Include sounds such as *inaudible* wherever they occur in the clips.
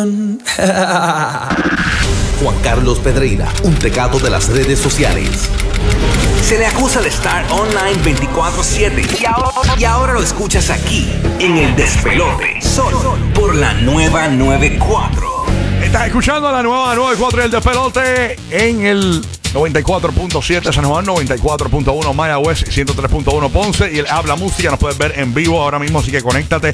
*laughs* Juan Carlos Pedreira, un pecado de las redes sociales. Se le acusa de estar online 24/7 y ahora, y ahora lo escuchas aquí, en el despelote, solo por la nueva 94. Estás escuchando la nueva 94 del despelote en el 94.7 San Juan, 94.1 Mayagüez, 103.1 Ponce y el Habla Música nos puedes ver en vivo ahora mismo, así que conéctate.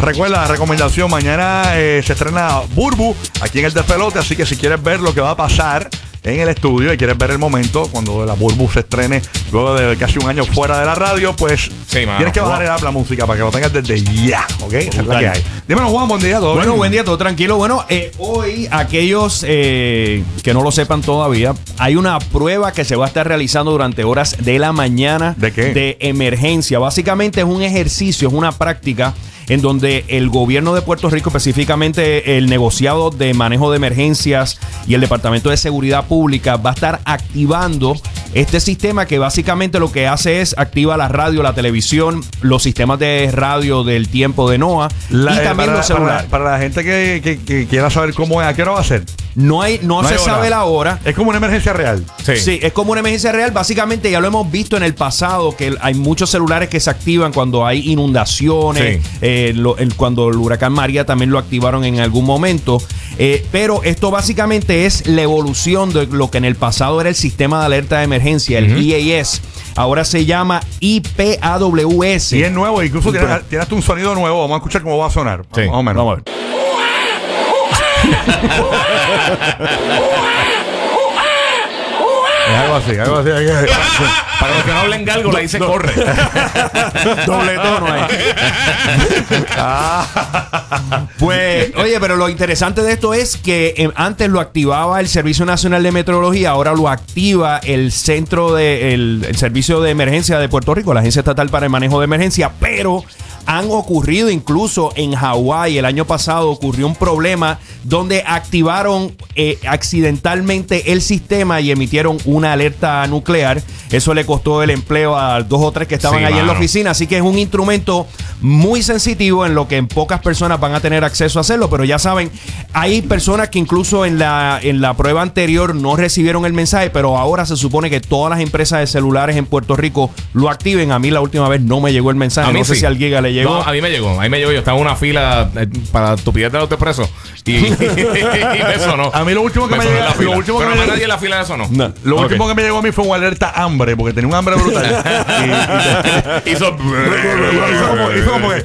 Recuerda la recomendación, mañana eh, se estrena Burbu aquí en el despelote, así que si quieres ver lo que va a pasar en el estudio y quieres ver el momento cuando la Burbu se estrene luego de casi un año fuera de la radio, pues Sí, tienes que bajar el Habla Música para que lo tengas desde ya, ¿ok? Esa es la que hay. Dímelo Juan, buen día, ¿todo Bueno, bien? buen día, todo tranquilo. Bueno, eh, hoy aquellos eh, que no lo sepan todavía, hay una prueba que se va a estar realizando durante horas de la mañana ¿De qué? de emergencia. Básicamente es un ejercicio, es una práctica en donde el gobierno de Puerto Rico, específicamente el negociado de manejo de emergencias y el Departamento de Seguridad Pública, va a estar activando este sistema que básicamente lo que hace es activa la radio, la televisión, los sistemas de radio del tiempo de NOAA La- y eh, para, la gente que, que- que quiera saber cómo es, ¿a qué hora va a ser? No hay, no, No se hay sabe la hora. Es como una emergencia real. Sí. Sí. es como una emergencia real. Básicamente ya lo hemos visto en el pasado, que hay muchos celulares que se activan cuando hay inundaciones, Sí. eh, lo- el- cuando el huracán María también lo activaron en algún momento. Eh, pero esto básicamente es la evolución de lo que en el pasado era el sistema de alerta de emergencia, el EAS. Ahora se llama IPAWS. Y es nuevo, incluso tiene, tiene hasta un sonido nuevo. Vamos a escuchar cómo va a sonar. Sí. Más o menos. Vamos a ver. *laughs* Algo así, algo así. *laughs* Para los que no hablen galgo, la dice corre. *laughs* Doble tono ahí. *laughs* Pues, oye, pero lo interesante de esto es que eh, antes lo activaba el Servicio Nacional de Meteorología, ahora lo activa el Centro de el, el Servicio de Emergencia de Puerto Rico, la Agencia Estatal para el Manejo de Emergencia, pero han ocurrido incluso en Hawái el año pasado ocurrió un problema donde activaron eh, accidentalmente el sistema y emitieron una alerta nuclear. Eso le costó el empleo a dos o tres que estaban Sí, ahí en la oficina. Así que es un instrumento muy sensitivo en lo que en pocas personas van a tener acceso a hacerlo. Pero ya saben, hay personas que incluso en la, en la prueba anterior no recibieron el mensaje, pero ahora se supone que todas las empresas de celulares en Puerto Rico lo activen. A mí la última vez no me llegó el mensaje. A mí no sé sí. si al Giga le llegó. No, a mí me llegó. A mí me llegó. Yo estaba en una fila eh, para estupidez de autoexpreso. Y, *laughs* y me sonó. A mí lo último que me la fila. lo último que Pero me a llega- nadie en la fila de sonó. No. Lo Ok. último que me llegó a mí fue una alerta hambre, porque tenía un hambre brutal. y, *laughs* y Hizo. hizo *laughs* como, hizo como que.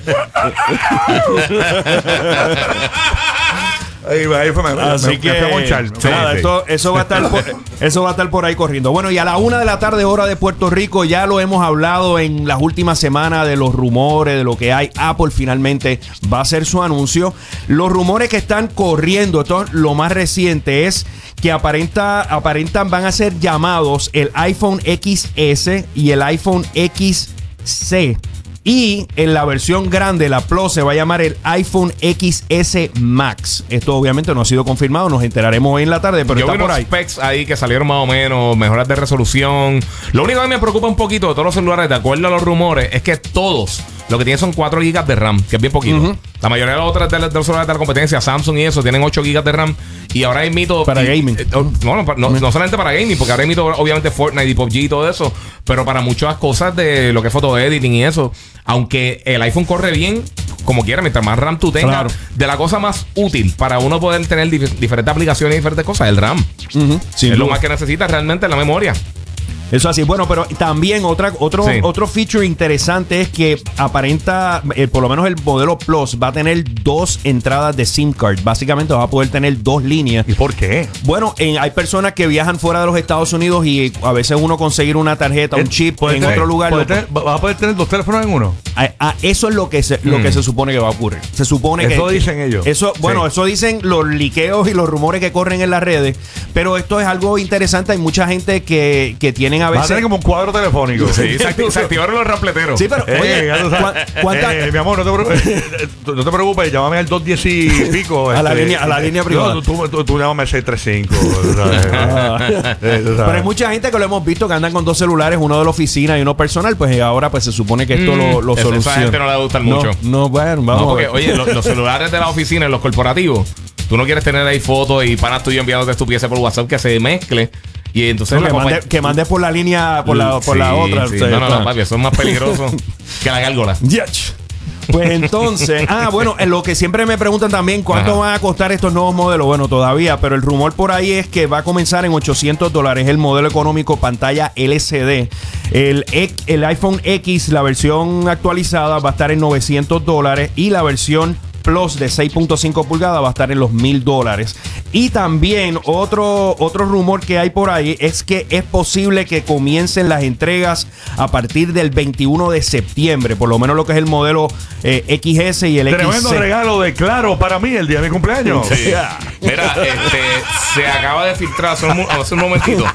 Ahí, ahí fue, me, Así me- que me fui a monchar. Sí, nada, sí. esto- eso, va a estar por, *laughs* eso va a estar por ahí corriendo. Bueno, y a la una de la tarde, hora de Puerto Rico, ya lo hemos hablado en las últimas semanas de los rumores, de lo que hay. Apple finalmente va a hacer su anuncio. Los rumores que están corriendo, esto es lo más reciente, es que aparenta, aparentan van a ser llamados el iPhone XS y el iPhone XC. Y en la versión grande, la Plus, se va a llamar el iPhone XS Max. Esto obviamente no ha sido confirmado, nos enteraremos hoy en la tarde, pero Yo vi está por unos ahí. specs ahí que salieron más o menos, mejoras de resolución. Lo único que me preocupa un poquito de todos los celulares, de acuerdo a los rumores, es que todos lo que tienen son 4 GB de RAM, que es bien poquito. La mayoría de los otros de, los- celulares de la competencia, Samsung y eso, tienen 8 GB de RAM. Y ahora hay mito. Para y- gaming. eh, oh, no, no, no, no solamente para gaming, porque ahora hay mito, obviamente, Fortnite y PUBG y todo eso. Pero para muchas cosas de lo que es foto editing y eso, aunque el iPhone corre bien, como quiera, mientras más RAM tú tengas, Claro. de la cosa más útil para uno poder tener dif- diferentes aplicaciones y diferentes cosas, el RAM. Es lo más que necesitas realmente la memoria. Eso así. Bueno, pero también otra, otro, Sí. otro feature interesante es que aparenta, eh, por lo menos el modelo Plus va a tener dos entradas de SIM card. Básicamente va a poder tener dos líneas. ¿Y por qué? Bueno, en- hay personas que viajan fuera de los Estados Unidos y a veces uno conseguir una tarjeta, un chip Puede en tener- otro lugar. tener- ¿Vas a poder tener dos teléfonos en uno? a- a- eso es lo que se, lo que se supone que va a ocurrir. Se supone que Eso dicen ellos. Eso, bueno, Sí. eso dicen los liqueos y los rumores que corren en las redes. Pero esto es algo interesante. Hay mucha gente que, que tienen a Vas a tener como un cuadro telefónico. Sí, se, acti- se activaron los rampleteros. Sí, pero Eh, oye, ya tú sabes. ¿cuá- cuánta- Eh, mi amor, no te, preocupes, *laughs* no te preocupes, llámame al 210 y pico. A la línea- a la línea privada. No, tú, tú, tú, llámame al 635. tú sabes. *laughs* Eh, tú sabes. Pero hay mucha gente que lo hemos visto que andan con dos celulares, uno de la oficina y uno personal, pues eh, ahora pues se supone que esto lo, lo esa- esa soluciona. gente no le va a gustar No, mucho. No, bueno, vamos No, a porque, ver. oye, lo- los celulares de la oficina, los corporativos, Tú no quieres tener ahí fotos y panas tuyos enviándote estupideces por WhatsApp que se mezcle. Y entonces No, que, mande, que mande por la línea, por la, por la otra. sí. o sea, No, no, no, papi, es más peligroso *laughs* que la gárgola. Pues entonces, ah, bueno, en lo que siempre me preguntan también, ¿cuánto Ajá. van a costar estos nuevos modelos? Bueno, todavía, pero el rumor por ahí es que va a comenzar en 800 dólares el modelo económico pantalla LCD. El, el iPhone X, la versión actualizada, va a estar en 900 dólares y la versión Plus de 6.5 pulgadas va a estar en los 1000 dólares. Y también otro, otro rumor que hay por ahí es que es posible que comiencen las entregas a partir del 21 de septiembre, por lo menos lo que es el modelo eh, XS y el Tremendo XC. regalo de claro para mí el día de mi cumpleaños. Sí. Mira, este, se acaba de filtrar hace un, hace un momentito.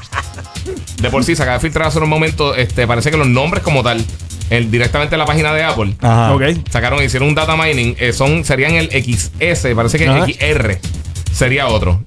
De por sí, se acaba de filtrar hace un momento. Este, parece que los nombres como tal, el, directamente en la página de Apple, Ajá. Ok. sacaron, hicieron un data mining. eh, son, serían el XS, parece que Ajá. XR sería otro.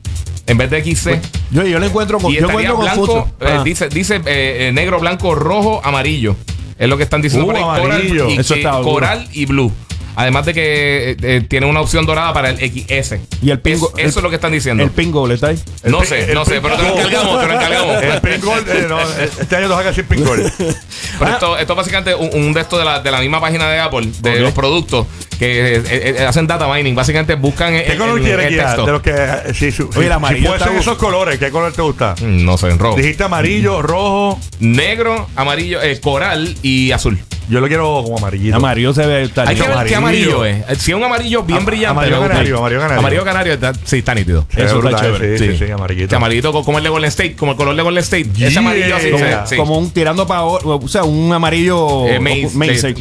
En vez de XC. Yo, yo lo encuentro, con- y yo encuentro blanco, eh, dice, dice eh, eh, negro, blanco, rojo, amarillo. Es lo que están diciendo Uh, por ahí. Coral y, Eso está coral y blue. Además de que eh, eh, tiene una opción dorada para el XS. Y el pingo- Es- eso el- es lo que están diciendo. El pingo, ¿le está ahí? No sé, no sé, pero te lo encargamos, te lo encargamos. El pin gold, eh, no, este año nos haga sin pin gold. *laughs* Pero esto, esto es básicamente un, un de estos de la, de la misma página de Apple, de los productos que eh, eh, hacen data mining. Básicamente buscan el, ¿Qué color quieres texto. De los que. eh, Sí, su- Oye, si- Si esos colores, ¿qué color te gusta? Mm, No sé, en rojo. Dijiste amarillo, rojo. Negro, amarillo, eh, coral y azul. Yo lo quiero como amarillito. Amarillo se ve. está Hay que ver qué amarillo. es. Si es un amarillo bien brillante. amarillo canario, amarillo canario. Amarillo canario, está- sí, está nítido. Eso está brutal, chévere. Sí, sí, Sí. sí, amarillito. Este amarillito co- como el de Golden State, como el color de Golden State. Yeah. Ese amarillo así. Como- sí. un tirando para o sea, un amarillo Eh, maze, maze,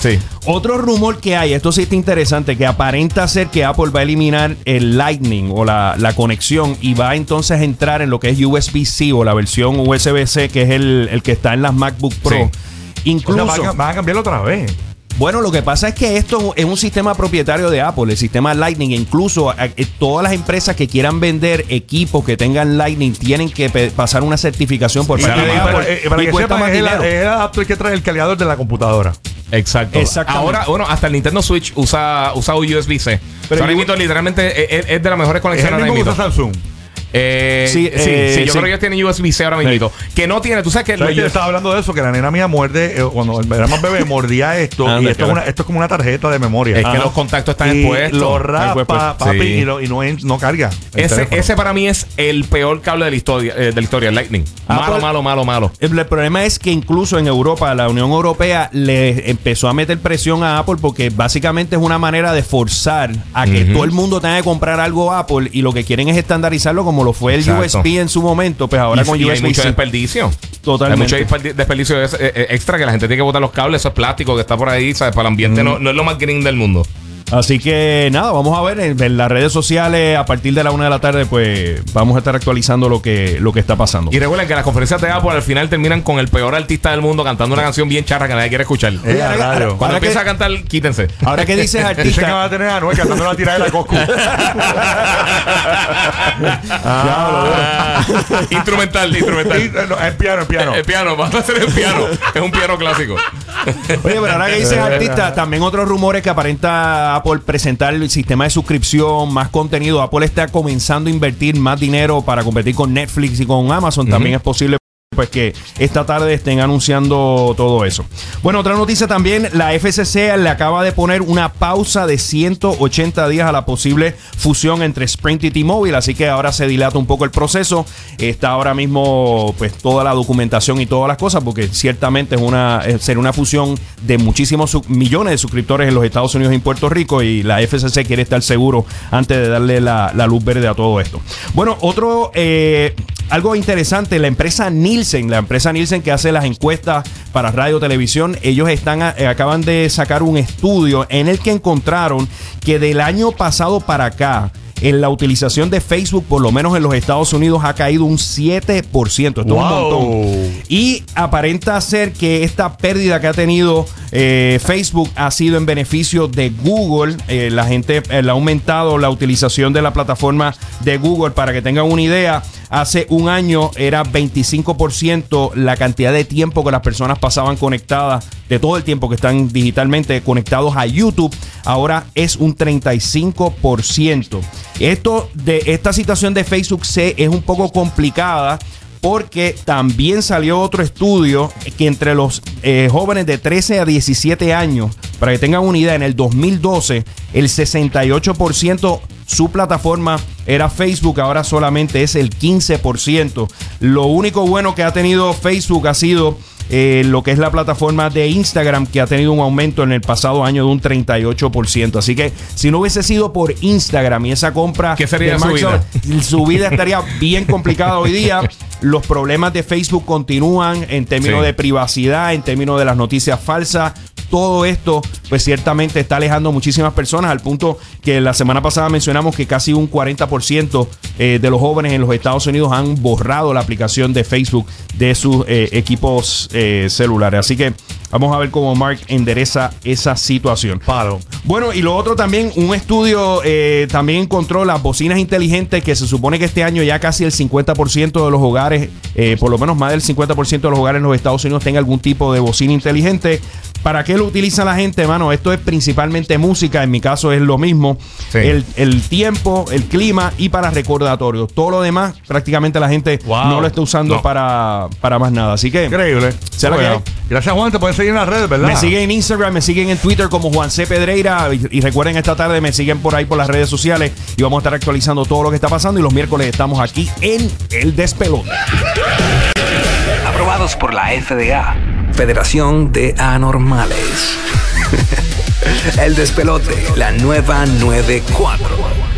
sí. Otro rumor que hay, esto sí está interesante, que aparenta ser que Apple va a eliminar el Lightning o la, la conexión y va entonces a entrar en lo que es USB-C o la versión USB-C, que es el, el que está en las MacBook Pro. Sí. O sea, Incluso, van, a, van a cambiarlo otra vez. bueno, lo que pasa es que esto es un sistema propietario de Apple, el sistema Lightning. e Incluso eh, todas las empresas que quieran vender equipos que tengan Lightning tienen que pasar una certificación por parte de Apple. eh, para y que sepan, más es el, es el adapter que trae el cargador de la computadora. Exacto. Exactamente. Ahora, bueno, hasta el Nintendo Switch usa, usa USB-C. Pero Pero ahora yo- mismo, literalmente es, es de las mejores Es conexiones el ahora mismo que mismo. usa Samsung. Eh, Sí, sí, eh, sí, yo sí. creo que ellos tienen USB-C ahora mismo. Que no tiene, tú sabes que ¿Sabes lo- que estaba hablando de eso? Que la nena mía muerde, eh, cuando era más bebé, mordía esto. Anda, y esto es, una- esto es como una tarjeta de memoria. es que los contactos están y expuestos. Lo rapa, papi, Sí. y, lo- y no, carga. Ese, ese para mí es el peor cable de la historia, eh, de la historia, el Lightning. Malo, Apple- malo, malo, malo. El, el problema es que incluso en Europa, la Unión Europea le empezó a meter presión a Apple porque básicamente es una manera de forzar a que todo el mundo tenga que comprar algo Apple y lo que quieren es estandarizarlo como lo fue el Exacto. USB en su momento, pues ahora y, con y hay USB mucho desperdicio. Totalmente. Hay mucho desperdi- desperdicio es- eh, eh, extra que la gente tiene que botar los cables, eso es plástico que está por ahí, ¿sabes? Para el ambiente no, no es lo más green del mundo. Así que nada, vamos a ver en, en las redes sociales a partir de la una de la tarde, pues vamos a estar actualizando lo que, lo que está pasando. Y recuerden que las conferencias de Apple al final terminan con el peor artista del mundo cantando una canción bien charra que nadie quiere escuchar. Eh, ahora- ahora- Cuando que- empieza a cantar, quítense. Ahora que dices Dicen que va artista, a tener a Noel cantando la tirada de la Coscu. *laughs* Ah, instrumental, instrumental. Y, eh, no, es piano, es piano. El piano, va a ser el piano. Es un piano clásico. Oye, pero ahora que dices artista, también otros rumores que aparenta Apple presentar el sistema de suscripción, más contenido. Apple está comenzando a invertir más dinero para competir con Netflix y con Amazon. También es posible pues que esta tarde estén anunciando todo eso. Bueno, otra noticia también, la FCC le acaba de poner una pausa de 180 días a la posible fusión entre Sprint y T-Mobile, así que ahora se dilata un poco el proceso. Está ahora mismo pues toda la documentación y todas las cosas, porque ciertamente es una eh, será una fusión de muchísimos millones de suscriptores en los Estados Unidos y en Puerto Rico y la FCC quiere estar seguro antes de darle la, la luz verde a todo esto. Bueno, otro eh, algo interesante, la empresa Nielsen, la empresa Nielsen que hace las encuestas para radio televisión, ellos están eh, acaban de sacar un estudio en el que encontraron que del año pasado para acá en la utilización de Facebook, por lo menos en los Estados Unidos, ha caído un 7%. Esto es un montón. Y aparenta ser que esta pérdida que ha tenido eh, Facebook ha sido en beneficio de Google. Eh, la gente eh, le ha aumentado la utilización de la plataforma de Google. Para que tengan una idea, hace un año era 25% la cantidad de tiempo que las personas pasaban conectadas, de todo el tiempo que están digitalmente conectados a YouTube, ahora es un 35%. Esto de esta situación de Facebook C es un poco complicada porque también salió otro estudio que entre los eh, jóvenes de 13 a 17 años, para que tengan una idea, en el 2012 el 68% su plataforma era Facebook, ahora solamente es el 15%. Lo único bueno que ha tenido Facebook ha sido eh, lo que es la plataforma de Instagram, que ha tenido un aumento en el pasado año de un 38%. Así que si no hubiese sido por Instagram y esa compra, ¿Qué sería de su Mark vida? Zuckerberg, su vida estaría bien complicada hoy día. *laughs* Los problemas de Facebook continúan en términos Sí. de privacidad, en términos de las noticias falsas. Todo esto, pues ciertamente está alejando a muchísimas personas al punto que la semana pasada mencionamos que casi un 40% eh, de los jóvenes en los Estados Unidos han borrado la aplicación de Facebook de sus eh, equipos eh, celulares. Así que vamos a ver cómo Mark endereza esa situación. Palo. Bueno, y lo otro también, un estudio eh, también encontró las bocinas inteligentes que se supone que este año ya casi el 50% de los hogares, eh, por lo menos más del 50% de los hogares en los Estados Unidos tenga algún tipo de bocina inteligente. ¿Para qué lo utiliza la gente, mano? Esto es principalmente música, en mi caso es lo mismo. Sí. El, el tiempo, el clima y para recordatorios. Todo lo demás, prácticamente la gente Wow. no lo está usando No. para, para más nada. Así que... Increíble. Sea la que Bueno, hay. Gracias, Juan. Te pueden seguir en las redes, ¿verdad? Me siguen en Instagram, me siguen en Twitter como Juan C. Pedreira. Y, y recuerden, esta tarde me siguen por ahí por las redes sociales. Y vamos a estar actualizando todo lo que está pasando. Y los miércoles estamos aquí en El Despelote. Aprobados por la FDA, Federación de Anormales. *laughs* El despelote, la nueva 94.